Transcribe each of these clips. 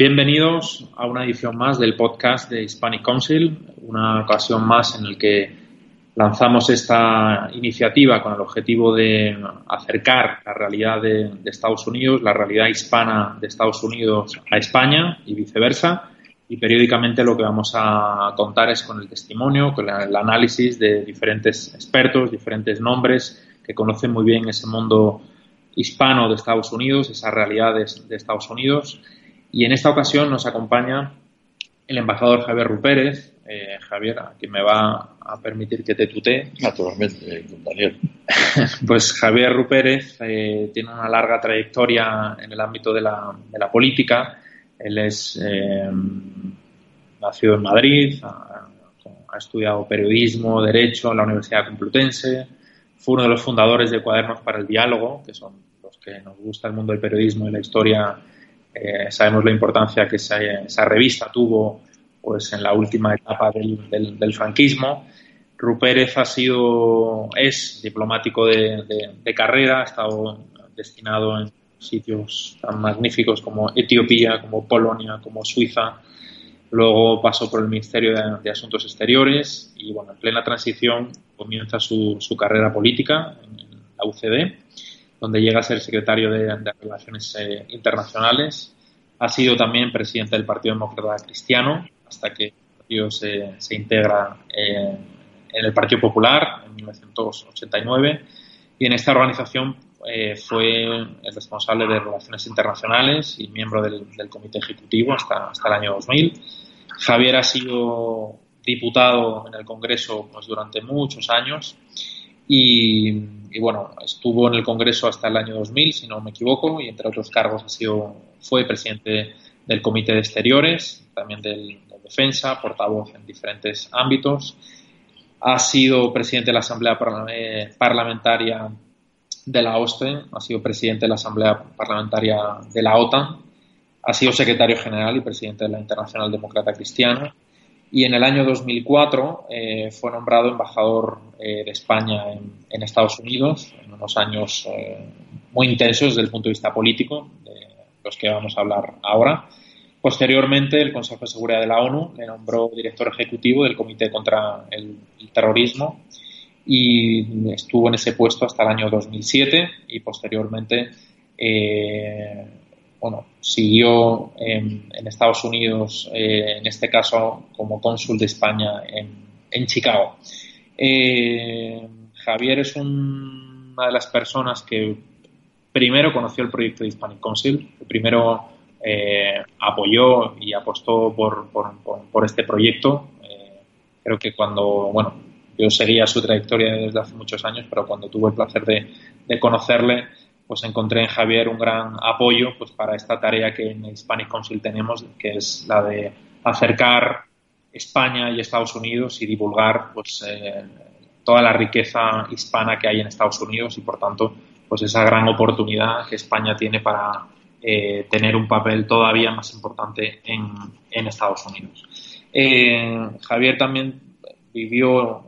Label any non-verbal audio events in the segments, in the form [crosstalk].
bienvenidos a una edición más del podcast de Hispanic Council, una ocasión más en el que lanzamos esta iniciativa con el objetivo de acercar la realidad de, Estados Unidos, la realidad hispana de Estados Unidos a España y viceversa. Y periódicamente lo que vamos a contar es con el testimonio, con el análisis de diferentes expertos, diferentes nombres que conocen muy bien ese mundo hispano de Estados Unidos, esas realidades de Estados Unidos y en esta ocasión nos acompaña el embajador Javier Rupérez. Eh, Javier, a quien me va a permitir que te tutee. Naturalmente, Daniel. [laughs] pues Javier Rupérez eh, tiene una larga trayectoria en el ámbito de la, de la política. Él es eh, nacido en Madrid, ha, estudiado periodismo, derecho en la Universidad Complutense, fue uno de los fundadores de Cuadernos para el Diálogo, que son los que nos gusta el mundo del periodismo y la historia eh, sabemos la importancia que esa, revista tuvo pues, en la última etapa del, franquismo. Rupérez ha sido, es diplomático de, carrera, ha estado destinado en sitios tan magníficos como Etiopía, como Polonia, como Suiza. Luego pasó por el Ministerio de, Asuntos Exteriores y, bueno, en plena transición comienza su, carrera política en la UCD donde llega a ser secretario de, Relaciones eh, Internacionales. Ha sido también presidente del Partido Demócrata Cristiano hasta que el partido se, se integra eh, en el Partido Popular en 1989 y en esta organización eh, fue el responsable de Relaciones Internacionales y miembro del, Comité Ejecutivo hasta, hasta el año 2000. Javier ha sido diputado en el Congreso pues, durante muchos años y, bueno, estuvo en el Congreso hasta el año 2000, si no me equivoco, y entre otros cargos ha sido, fue presidente del Comité de Exteriores, también del, de Defensa, portavoz en diferentes ámbitos. Ha sido presidente de la Asamblea Parlamentaria de la OSCE, ha sido presidente de la Asamblea Parlamentaria de la OTAN, ha sido secretario general y presidente de la Internacional Demócrata Cristiana y en el año 2004 eh, fue nombrado embajador eh, de España en, Estados Unidos, en unos años eh, muy intensos desde el punto de vista político, de los que vamos a hablar ahora. Posteriormente, el Consejo de Seguridad de la ONU le nombró director ejecutivo del Comité contra el, el Terrorismo y estuvo en ese puesto hasta el año 2007 y posteriormente bueno, siguió en, Estados Unidos, eh, en este caso como cónsul de España en, Chicago. Eh, Javier es una de las personas que primero conoció el proyecto de Hispanic Council, que primero eh, apoyó y apostó por, este proyecto. creo que cuando, bueno, yo seguía su trayectoria desde hace muchos años, pero cuando tuve el placer de conocerle, pues encontré en Javier un gran apoyo pues para esta tarea que en Hispanic Council tenemos, que es la de acercar España y Estados Unidos y divulgar pues eh, toda la riqueza hispana que hay en Estados Unidos y por tanto pues esa gran oportunidad que España tiene para eh, tener un papel todavía más importante en, en Estados Unidos. Eh, Javier también vivió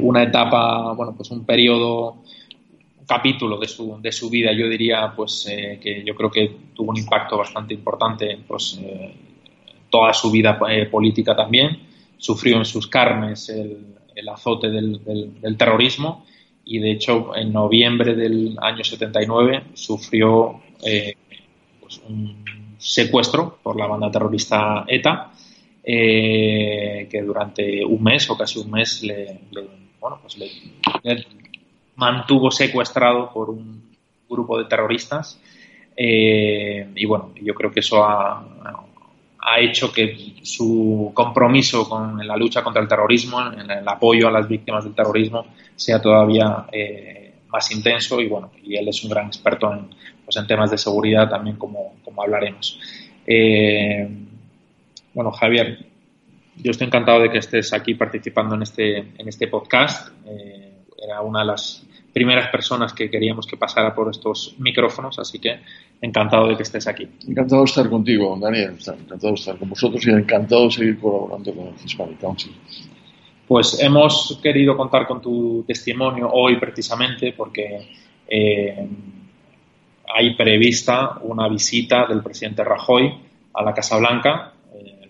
una etapa, bueno, pues un periodo capítulo de su, de su vida, yo diría pues eh, que yo creo que tuvo un impacto bastante importante pues eh, toda su vida eh, política también. Sufrió en sus carnes el, azote del, del, terrorismo y de hecho en noviembre del año 79 sufrió pues, un secuestro por la banda terrorista ETA que durante un mes o casi un mes le, bueno, pues le, mantuvo secuestrado por un grupo de terroristas. Eh, y bueno, yo creo que eso ha, hecho que su compromiso con la lucha contra el terrorismo, en el apoyo a las víctimas del terrorismo, sea todavía eh, más intenso. Y bueno, y él es un gran experto en, pues en temas de seguridad también, como, como hablaremos. Eh, bueno, Javier, yo estoy encantado de que estés aquí participando en este, en este podcast. Era una de las primeras personas que queríamos que pasara por estos micrófonos, así que encantado de que estés aquí. Encantado de estar contigo, Daniel, encantado de estar con vosotros y encantado de seguir colaborando con el Hispanic Council. Pues hemos querido contar con tu testimonio hoy precisamente porque eh, hay prevista una visita del presidente Rajoy a la Casa Blanca eh,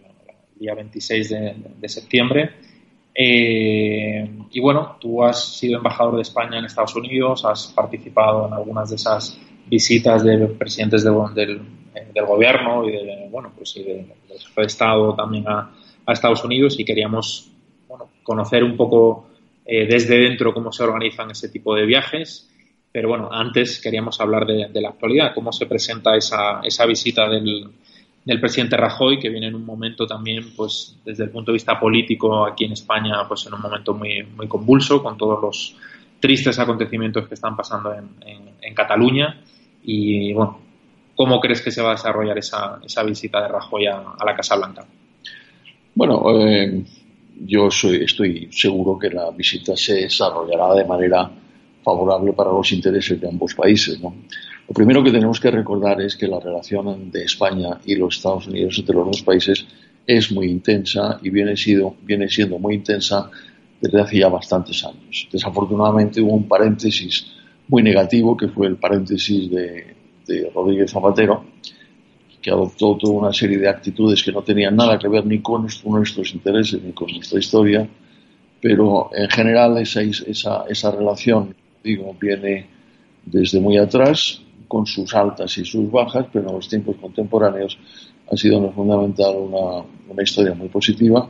el día 26 de, septiembre. Eh, y bueno, tú has sido embajador de España en Estados Unidos, has participado en algunas de esas visitas de presidentes del, del, gobierno y de, bueno, pues de, de Estado también a, Estados Unidos y queríamos bueno, conocer un poco eh, desde dentro cómo se organizan ese tipo de viajes. Pero bueno, antes queríamos hablar de, la actualidad, cómo se presenta esa, esa visita del, del, presidente Rajoy, que viene en un momento también, pues desde el punto de vista político aquí en España, pues en un momento muy, muy convulso, con todos los tristes acontecimientos que están pasando en, en, Cataluña. Y bueno, ¿cómo crees que se va a desarrollar esa, esa visita de Rajoy a, la Casa Blanca? Bueno, eh, yo estoy seguro que la visita se desarrollará de manera favorable para los intereses de ambos países. Lo primero que tenemos que recordar es que la relación de España y los Estados Unidos entre los dos países es muy intensa y viene, sido, viene siendo muy intensa desde hace ya bastantes años. Desafortunadamente hubo un paréntesis muy negativo que fue el paréntesis de, de Rodríguez Zapatero, que adoptó toda una serie de actitudes que no tenían nada que ver ni con nuestros intereses ni con nuestra historia, pero en general esa, esa, esa relación, digo, viene desde muy atrás, con sus altas y sus bajas, pero en los tiempos contemporáneos ha sido fundamental una, una historia muy positiva.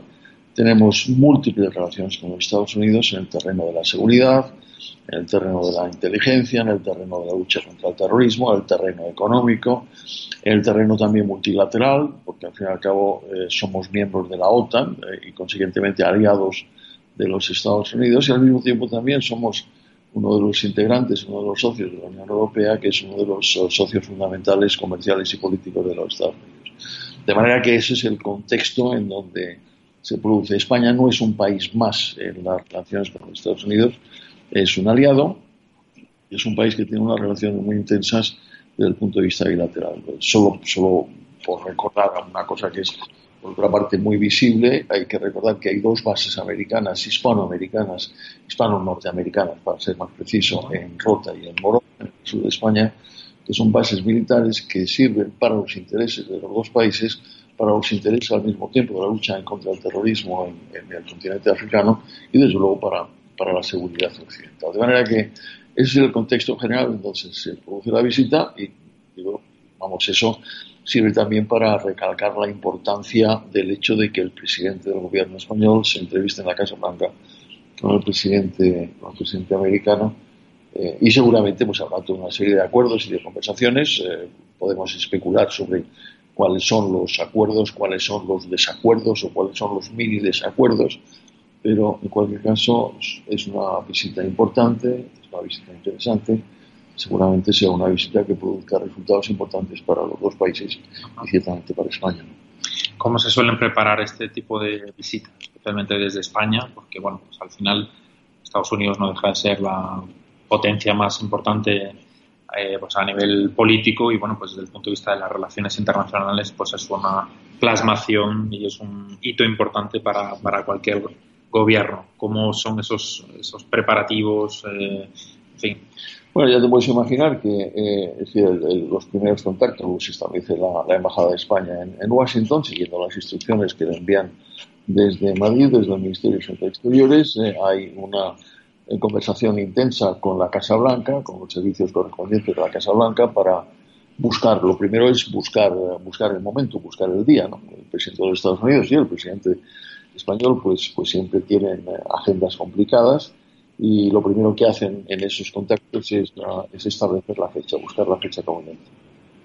Tenemos múltiples relaciones con los Estados Unidos en el terreno de la seguridad, en el terreno de la inteligencia, en el terreno de la lucha contra el terrorismo, en el terreno económico, en el terreno también multilateral, porque al fin y al cabo eh, somos miembros de la OTAN eh, y consiguientemente aliados de los Estados Unidos y al mismo tiempo también somos uno de los integrantes, uno de los socios de la Unión Europea, que es uno de los eh, socios fundamentales comerciales y políticos de los Estados Unidos. De manera que ese es el contexto en donde se produce. España no es un país más en las relaciones con los Estados Unidos, es un aliado, es un país que tiene unas relaciones muy intensas desde el punto de vista bilateral. Solo, solo por recordar una cosa que es, por otra parte, muy visible, hay que recordar que hay dos bases americanas, hispanoamericanas, hispano-norteamericanas, para ser más preciso, en Rota y en Morón, en el sur de España, que son bases militares que sirven para los intereses de los dos países, para los intereses al mismo tiempo de la lucha en contra del terrorismo en, en el continente africano y, desde luego, para para la seguridad occidental. De manera que ese es el contexto general entonces se produce la visita y digo, vamos, eso sirve también para recalcar la importancia del hecho de que el presidente del gobierno español se entreviste en la Casa Blanca con el presidente, con el presidente americano eh, y seguramente pues habrá toda una serie de acuerdos y de conversaciones. Eh, podemos especular sobre cuáles son los acuerdos, cuáles son los desacuerdos o cuáles son los mini desacuerdos pero en cualquier caso es una visita importante, es una visita interesante, seguramente sea una visita que produzca resultados importantes para los dos países y ciertamente para España. ¿Cómo se suelen preparar este tipo de visitas, especialmente desde España? Porque bueno, pues al final Estados Unidos no deja de ser la potencia más importante eh, pues a nivel político y bueno, pues desde el punto de vista de las relaciones internacionales, pues es una plasmación y es un hito importante para, para cualquier gobierno? ¿Cómo son esos, esos preparativos? Eh, fin. Bueno, ya te puedes imaginar que eh, los primeros contactos los establece la, Embajada de España en, Washington, siguiendo las instrucciones que le envían desde Madrid, desde el Ministerio de Exteriores. Eh, hay una conversación intensa con la Casa Blanca, con los servicios correspondientes de la Casa Blanca, para buscar, lo primero es buscar, buscar el momento, buscar el día. ¿no? El presidente de los Estados Unidos y el presidente español pues, pues siempre tienen eh, agendas complicadas y lo primero que hacen en esos contactos es, es establecer la fecha, buscar la fecha conveniente.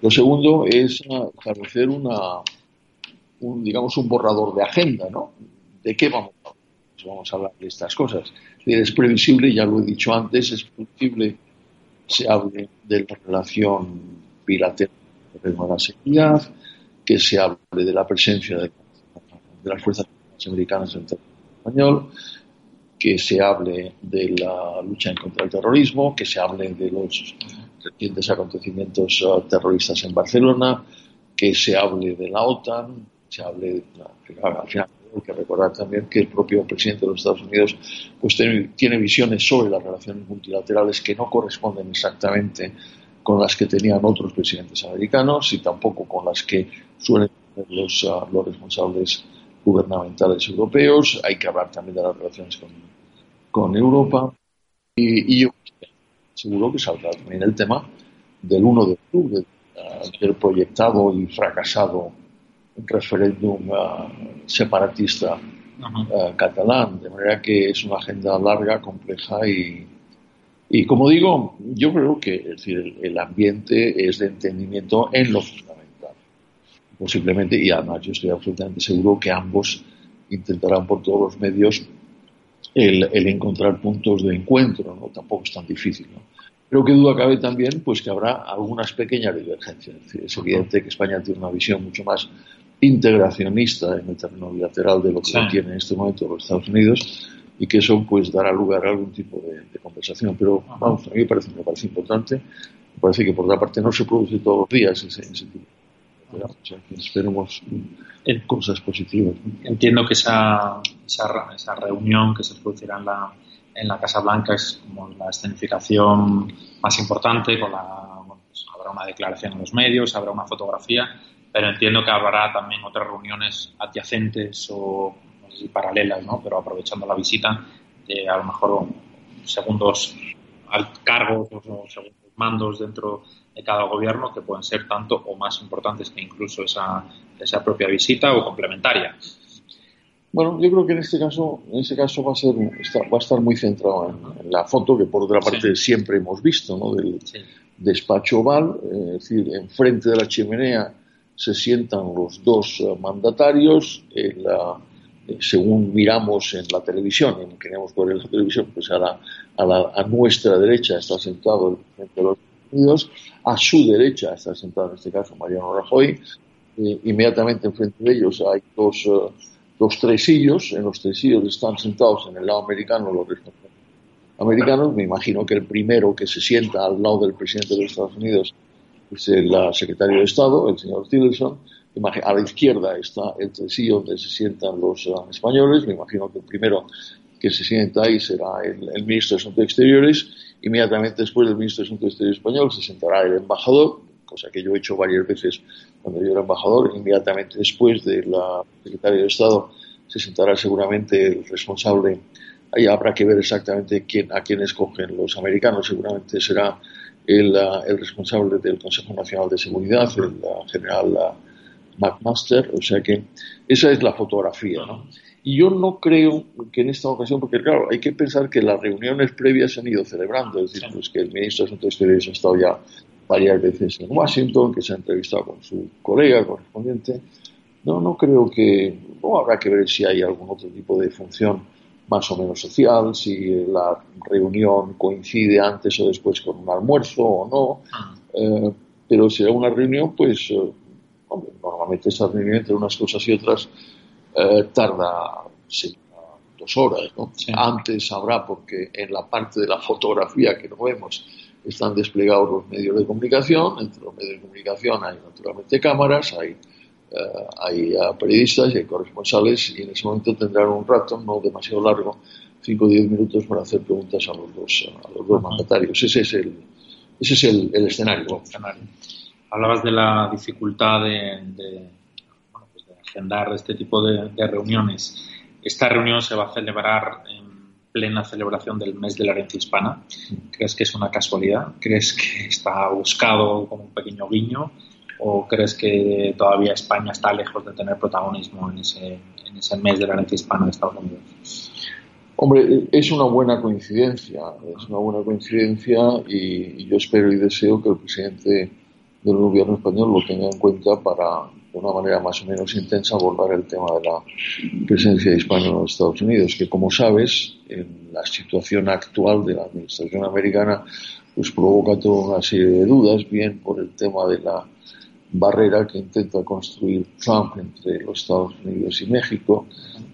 Lo segundo es eh, establecer un, digamos, un borrador de agenda, ¿no? ¿De qué vamos a hablar? Pues vamos a hablar de estas cosas. Es previsible, ya lo he dicho antes, es previsible se hable de la relación bilateral de la seguridad, que se hable de la presencia de, de las fuerzas americanas en el territorio español, que se hable de la lucha contra el terrorismo, que se hable de los recientes acontecimientos uh, terroristas en Barcelona, que se hable de la OTAN, se hable, al final hay que recordar también que el propio presidente de los Estados Unidos pues tiene, visiones sobre las relaciones multilaterales que no corresponden exactamente con las que tenían otros presidentes americanos y tampoco con las que suelen tener los, uh, los responsables gubernamentales europeos. Hay que hablar también de las relaciones con, con Europa. Y, y, yo seguro que saldrá también el tema del 1 de octubre, uh, del proyectado y fracasado referéndum uh, separatista uh, catalán. De manera que es una agenda larga, compleja y, y como digo, yo creo que es decir, el, ambiente es de entendimiento en lo fundamental. Posiblemente, y además yo estoy absolutamente seguro que ambos intentarán por todos los medios el, el encontrar puntos de encuentro, ¿no? Tampoco es tan difícil, ¿no? Creo que duda cabe también pues que habrá algunas pequeñas divergencias. Es, evidente que España tiene una visión mucho más integracionista en el terreno bilateral de lo que sí. tiene en este momento los Estados Unidos y que eso pues dará lugar a algún tipo de, de conversación. Pero vamos, a mí me parece, me parece importante. Me parece que por otra parte no se produce todos los días ese, ese tipo. Pero, o sea, que esperemos cosas positivas. Entiendo que esa, esa, esa reunión que se producirá en la, en la Casa Blanca es como la escenificación más importante, con la, pues habrá una declaración en los medios, habrá una fotografía, pero entiendo que habrá también otras reuniones adyacentes o no paralelas, ¿no? pero aprovechando la visita a lo mejor segundos cargos o segundos mandos dentro de cada gobierno que pueden ser tanto o más importantes que incluso esa, esa propia visita o complementaria. Bueno, yo creo que en este caso, en este caso va a ser, va a estar muy centrado en, en la foto que por otra parte sí. siempre hemos visto, ¿no? Del sí. despacho oval, eh, es decir, enfrente de la chimenea se sientan los dos uh, mandatarios, eh, la, eh, según miramos en la televisión, y queremos ver en la televisión, pues a, la, a, la, a nuestra derecha está sentado el presidente de los Estados Unidos, a su derecha está sentado en este caso Mariano Rajoy, inmediatamente enfrente de ellos hay dos, uh, dos tresillos, en los tresillos están sentados en el lado americano los responsables americanos, me imagino que el primero que se sienta al lado del presidente de los Estados Unidos es el secretario de Estado, el señor Tillerson. A la izquierda está el tresillo donde se sientan los uh, españoles. Me imagino que el primero que se sienta ahí será el, el, ministro de Asuntos Exteriores. Inmediatamente después del ministro de Asuntos Exteriores español se sentará el embajador, cosa que yo he hecho varias veces cuando yo era embajador. Inmediatamente después de la secretaria de Estado se sentará seguramente el responsable. Ahí habrá que ver exactamente quién, a quién escogen los americanos. Seguramente será el, el, responsable del Consejo Nacional de Seguridad, el general McMaster, o sea que esa es la fotografía, ¿no? Y yo no creo que en esta ocasión, porque claro, hay que pensar que las reuniones previas se han ido celebrando, es decir, pues que el ministro de Asuntos Exteriores ha estado ya varias veces en Washington, que se ha entrevistado con su colega correspondiente. No, no creo que, no habrá que ver si hay algún otro tipo de función más o menos social, si la reunión coincide antes o después con un almuerzo o no, eh, pero será una reunión, pues, eh, hombre, normalmente esa reunión entre unas cosas y otras eh, tarda sí, dos horas, ¿no? Sí. Antes habrá, porque en la parte de la fotografía que no vemos están desplegados los medios de comunicación, entre los medios de comunicación hay naturalmente cámaras, hay Uh, hay uh, periodistas y hay corresponsales y en ese momento tendrán un rato, no demasiado largo, 5 o 10 minutos para hacer preguntas a los dos, a los dos mandatarios. Ese es el, ese es el, el escenario. escenario. Hablabas de la dificultad de, de agendar este tipo de, de, reuniones. Esta reunión se va a celebrar en plena celebración del mes de la herencia hispana. ¿Crees que es una casualidad? ¿Crees que está buscado como un pequeño guiño? ¿O crees que todavía España está lejos de tener protagonismo en ese, en ese mes de la herencia hispana de Estados Unidos? Hombre, es una buena coincidencia, es una buena coincidencia y, y yo espero y deseo que el presidente del gobierno español lo tenga en cuenta para, de una manera más o menos intensa, abordar el tema de la presencia hispana en los Estados Unidos, que como sabes, en la situación actual de la administración americana, pues provoca toda una serie de dudas, bien por el tema de la barrera que intenta construir Trump entre los Estados Unidos y México,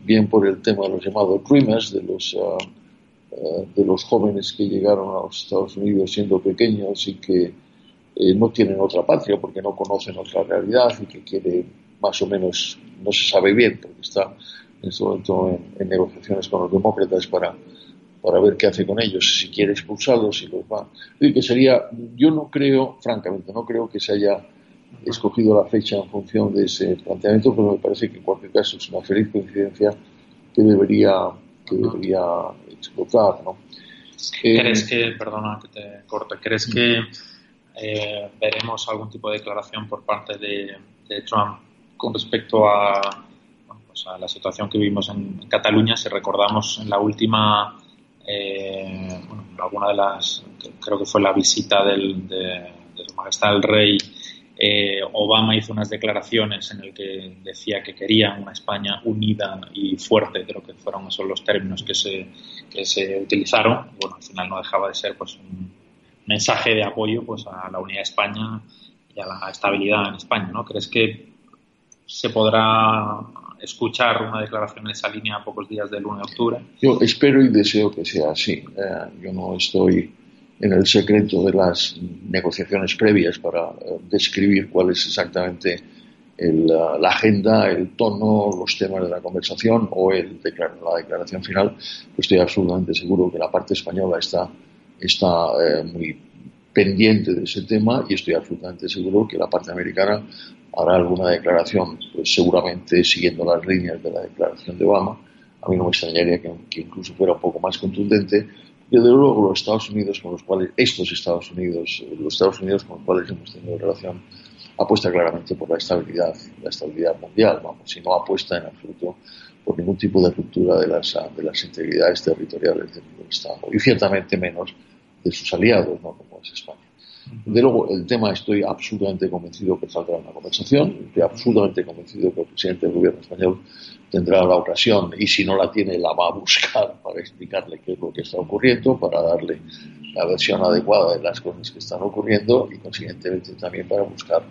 bien por el tema de los llamados Dreamers, de los, uh, de los jóvenes que llegaron a los Estados Unidos siendo pequeños y que eh, no tienen otra patria porque no conocen otra realidad y que quiere más o menos, no se sabe bien, porque está en este momento en, en negociaciones con los demócratas para para ver qué hace con ellos, si quiere expulsarlos, si los va. Y que sería, yo no creo, francamente, no creo que se haya escogido la fecha en función de ese planteamiento, pero me parece que en cualquier caso es una feliz coincidencia que debería, que debería explotar, ¿no? ¿Crees que, perdona que te corte, crees que eh, veremos algún tipo de declaración por parte de, Trump con respecto a, pues a, la situación que vivimos en, Cataluña? Si recordamos en la última, eh, bueno, alguna de las, creo que fue la visita del, de, de Su Majestad el Rey eh, Obama hizo unas declaraciones en el que decía que quería una España unida y fuerte, creo que fueron esos los términos que se, que se utilizaron. Bueno, al final no dejaba de ser pues un mensaje de apoyo pues a la unidad de España y a la estabilidad en España, ¿no? ¿Crees que se podrá escuchar una declaración en esa línea a pocos días del 1 de octubre? Yo espero y deseo que sea así. Eh, yo no estoy en el secreto de las negociaciones previas para eh, describir cuál es exactamente la agenda, el tono, los temas de la conversación o el la declaración final, pues estoy absolutamente seguro que la parte española está, está eh, muy pendiente de ese tema y estoy absolutamente seguro que la parte americana hará alguna declaración, pues seguramente siguiendo las líneas de la declaración de Obama. A mí no me extrañaría que, incluso fuera un poco más contundente, desde luego los Estados Unidos con los cuales, estos Estados Unidos, los Estados Unidos con los cuales hemos tenido relación, apuesta claramente por la estabilidad, la estabilidad mundial, vamos, y no apuesta en absoluto por ningún tipo de ruptura de las, de las integridades territoriales del Estado, y ciertamente menos de sus aliados, ¿no? como es España. De luego, el tema estoy absolutamente convencido que saldrá una conversación, estoy absolutamente convencido que el presidente del gobierno español tendrá la ocasión y si no la tiene la va a buscar [laughs] para explicarle qué es lo que está ocurriendo, para darle la versión adecuada de las cosas que están ocurriendo y consiguientemente también para buscar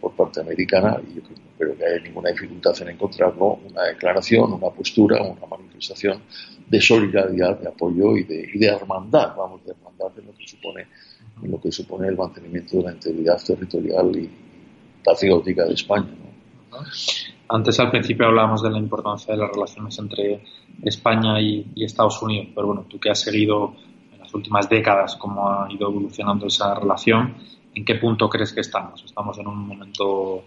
por parte americana, y yo creo que no haya ninguna dificultad en encontrarlo, una declaración, una postura, una manifestación de solidaridad, de apoyo y de, y de hermandad, vamos, de hermandad en lo que supone en lo que supone el mantenimiento de la integridad territorial y patriótica de España. Antes, al principio, hablábamos de la importancia de las relaciones entre España y, Estados Unidos, pero bueno, tú que has seguido en las últimas décadas cómo ha ido evolucionando esa relación, ¿en qué punto crees que estamos? ¿Estamos en un momento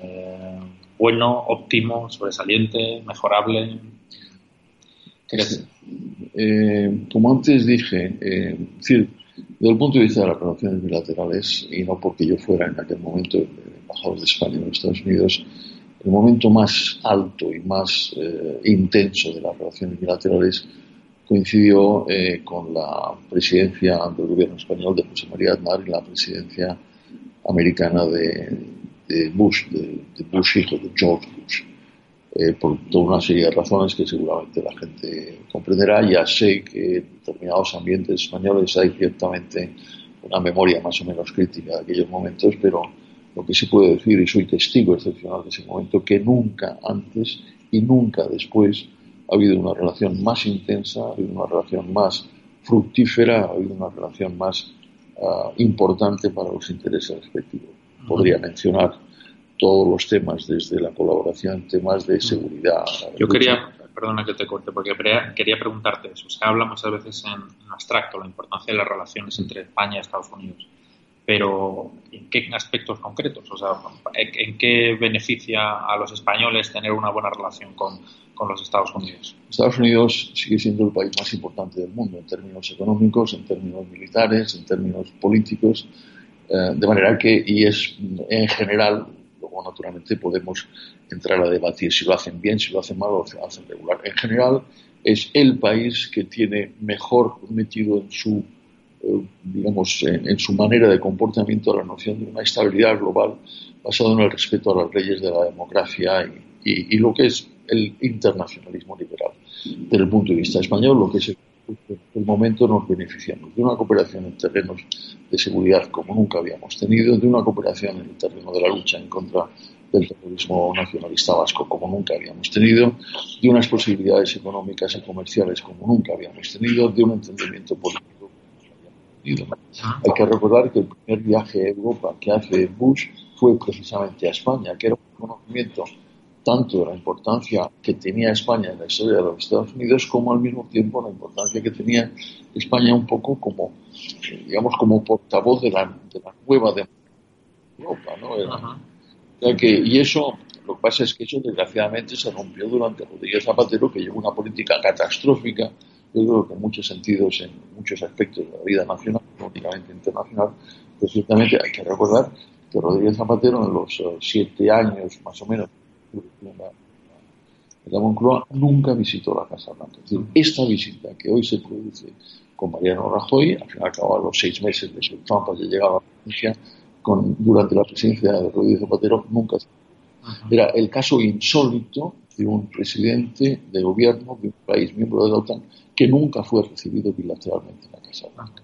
eh, bueno, óptimo, sobresaliente, mejorable? Eh, como antes dije, eh, decir, desde el punto de vista de las relaciones bilaterales, y no porque yo fuera en aquel momento embajador de España en los Estados Unidos, el momento más alto y más eh, intenso de las relaciones bilaterales coincidió eh, con la presidencia del gobierno español de José María Aznar y la presidencia americana de, Bush, de, Bush hijo, de George Bush. Eh, por toda una serie de razones que seguramente la gente comprenderá. Ya sé que en determinados ambientes españoles hay ciertamente una memoria más o menos crítica de aquellos momentos, pero lo que sí puedo decir, y soy testigo excepcional de ese momento, que nunca antes y nunca después ha habido una relación más intensa, ha habido una relación más fructífera, ha habido una relación más ah, importante para los intereses respectivos. Podría mencionar todos los temas, desde la colaboración temas de seguridad. Yo quería, perdona que te corte, porque quería preguntarte eso. Se habla muchas veces en, abstracto la importancia de las relaciones entre España y Estados Unidos, pero ¿en qué aspectos concretos? O sea, ¿en qué beneficia a los españoles tener una buena relación con, con los Estados Unidos? Estados Unidos sigue siendo el país más importante del mundo en términos económicos, en términos militares, en términos políticos, eh, de manera que, y es en general naturalmente podemos entrar a debatir si lo hacen bien, si lo hacen mal o lo hacen regular. En general, es el país que tiene mejor metido en su, eh, digamos, en, su manera de comportamiento la noción de una estabilidad global basada en el respeto a las leyes de la democracia y, y lo que es el internacionalismo liberal. Desde el punto de vista español, lo que es el momento nos beneficiamos de una cooperación en terrenos de seguridad como nunca habíamos tenido, de una cooperación en el terreno de la lucha en contra del terrorismo nacionalista vasco como nunca habíamos tenido, de unas posibilidades económicas y comerciales como nunca habíamos tenido, de un entendimiento político como nunca habíamos tenido. Hay que recordar que el primer viaje a Europa que hace Bush fue precisamente a España, que era un reconocimiento tanto la importancia que tenía España en la historia de los Estados Unidos como al mismo tiempo la importancia que tenía España un poco como, digamos, como portavoz de la, de la nueva de Europa, ¿no? que, y eso, lo que pasa es que eso desgraciadamente se rompió durante Rodríguez Zapatero, que llevó una política catastrófica, yo creo que en muchos sentidos, en muchos aspectos de la vida nacional, no únicamente internacional, pues ciertamente hay que recordar que Rodríguez Zapatero en los eh, siete años más o menos de la Moncloa nunca visitó la Casa Blanca. Es decir, esta visita que hoy se produce con Mariano Rajoy, al final acaba los seis meses de su Trump que llegaba a la presidencia, con, durante la presidencia de Rodríguez Zapatero, nunca era el caso insólito de un presidente de gobierno de un país miembro de la OTAN que nunca fue recibido bilateralmente en la Casa Blanca.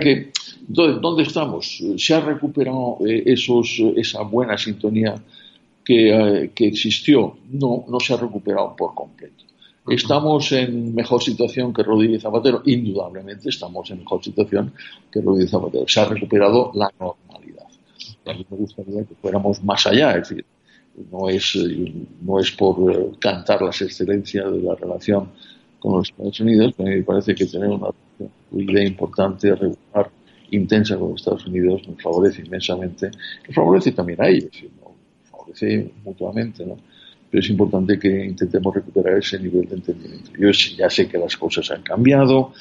que, ¿dónde, estamos? ¿Se ha recuperado eh, esos, esa buena sintonía que, eh, que, existió? No, no se ha recuperado por completo. ¿Estamos en mejor situación que Rodríguez Zapatero? Indudablemente estamos en mejor situación que Rodríguez Zapatero. Se ha recuperado la normalidad. A mí me gustaría que fuéramos más allá, es decir, no es, no es por eh, cantar las excelencias de la relación con los Estados Unidos, pero me parece que tener una idea importante, regular, intensa con los Estados Unidos nos favorece inmensamente, nos favorece también a ellos, nos mutuamente, ¿no? pero es importante que intentemos recuperar ese nivel de entendimiento. Yo ya sé que las cosas han cambiado,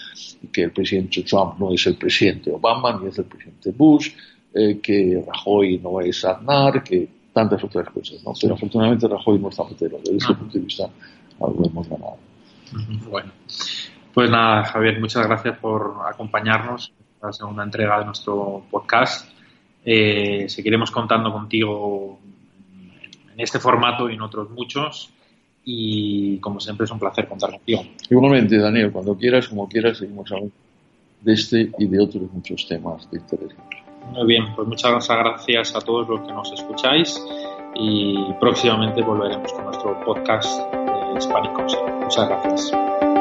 y que el presidente Trump no es el presidente Obama, ni es el presidente Bush, eh, que Rajoy no es Aznar, que tantas otras cosas, ¿no? Pero afortunadamente Rajoy no es Zapatero. Desde ese ah. punto de vista, algo hemos ganado. Bueno, pues nada, Javier, muchas gracias por acompañarnos en la segunda entrega de nuestro podcast. Eh, seguiremos contando contigo en este formato y en otros muchos. Y como siempre es un placer contar contigo. Igualmente, Daniel, cuando quieras, como quieras, seguimos hablando de este y de otros muchos temas de interés. Muy bien, pues muchas gracias a todos los que nos escucháis y próximamente volveremos con nuestro podcast de Hispanic Muchas gracias.